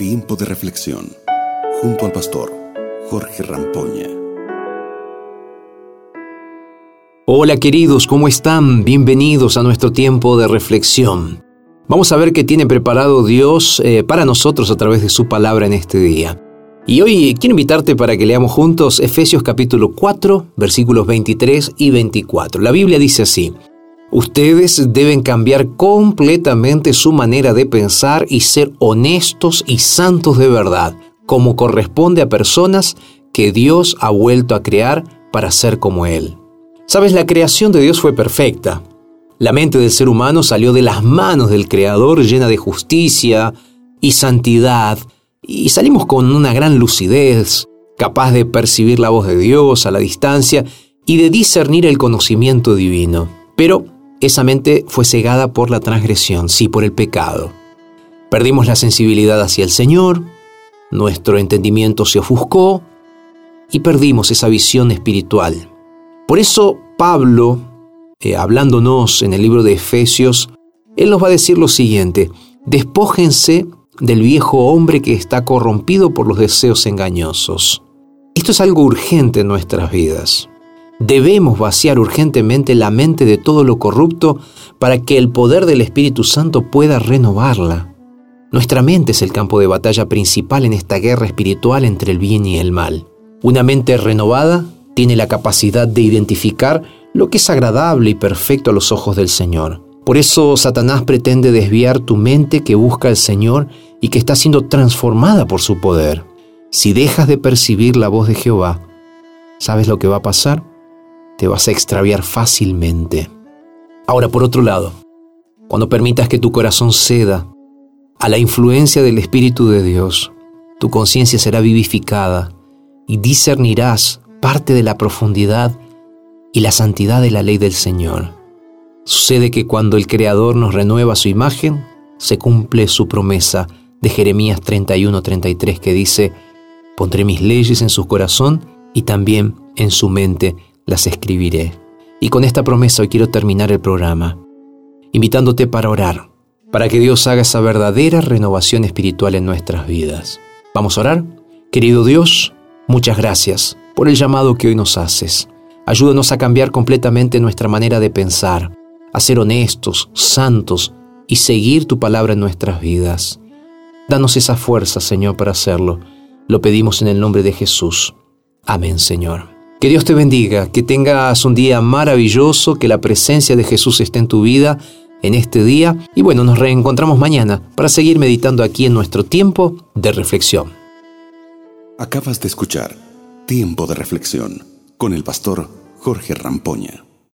Tiempo de reflexión junto al pastor Jorge Rampoña. Hola queridos, ¿cómo están? Bienvenidos a nuestro tiempo de reflexión. Vamos a ver qué tiene preparado Dios eh, para nosotros a través de su palabra en este día. Y hoy quiero invitarte para que leamos juntos Efesios capítulo 4, versículos 23 y 24. La Biblia dice así, Ustedes deben cambiar completamente su manera de pensar y ser honestos y santos de verdad, como corresponde a personas que Dios ha vuelto a crear para ser como Él. Sabes, la creación de Dios fue perfecta. La mente del ser humano salió de las manos del Creador llena de justicia y santidad, y salimos con una gran lucidez, capaz de percibir la voz de Dios a la distancia y de discernir el conocimiento divino. Pero esa mente fue cegada por la transgresión, sí, por el pecado. Perdimos la sensibilidad hacia el Señor, nuestro entendimiento se ofuscó y perdimos esa visión espiritual. Por eso Pablo, eh, hablándonos en el libro de Efesios, él nos va a decir lo siguiente, despójense del viejo hombre que está corrompido por los deseos engañosos. Esto es algo urgente en nuestras vidas. Debemos vaciar urgentemente la mente de todo lo corrupto para que el poder del Espíritu Santo pueda renovarla. Nuestra mente es el campo de batalla principal en esta guerra espiritual entre el bien y el mal. Una mente renovada tiene la capacidad de identificar lo que es agradable y perfecto a los ojos del Señor. Por eso Satanás pretende desviar tu mente que busca al Señor y que está siendo transformada por su poder. Si dejas de percibir la voz de Jehová, ¿sabes lo que va a pasar? Te vas a extraviar fácilmente. Ahora, por otro lado, cuando permitas que tu corazón ceda a la influencia del Espíritu de Dios, tu conciencia será vivificada y discernirás parte de la profundidad y la santidad de la ley del Señor. Sucede que cuando el Creador nos renueva su imagen, se cumple su promesa de Jeremías 31-33 que dice, pondré mis leyes en su corazón y también en su mente las escribiré. Y con esta promesa hoy quiero terminar el programa, invitándote para orar, para que Dios haga esa verdadera renovación espiritual en nuestras vidas. ¿Vamos a orar? Querido Dios, muchas gracias por el llamado que hoy nos haces. Ayúdanos a cambiar completamente nuestra manera de pensar, a ser honestos, santos y seguir tu palabra en nuestras vidas. Danos esa fuerza, Señor, para hacerlo. Lo pedimos en el nombre de Jesús. Amén, Señor. Que Dios te bendiga, que tengas un día maravilloso, que la presencia de Jesús esté en tu vida en este día y bueno, nos reencontramos mañana para seguir meditando aquí en nuestro tiempo de reflexión. Acabas de escuchar Tiempo de Reflexión con el pastor Jorge Rampoña.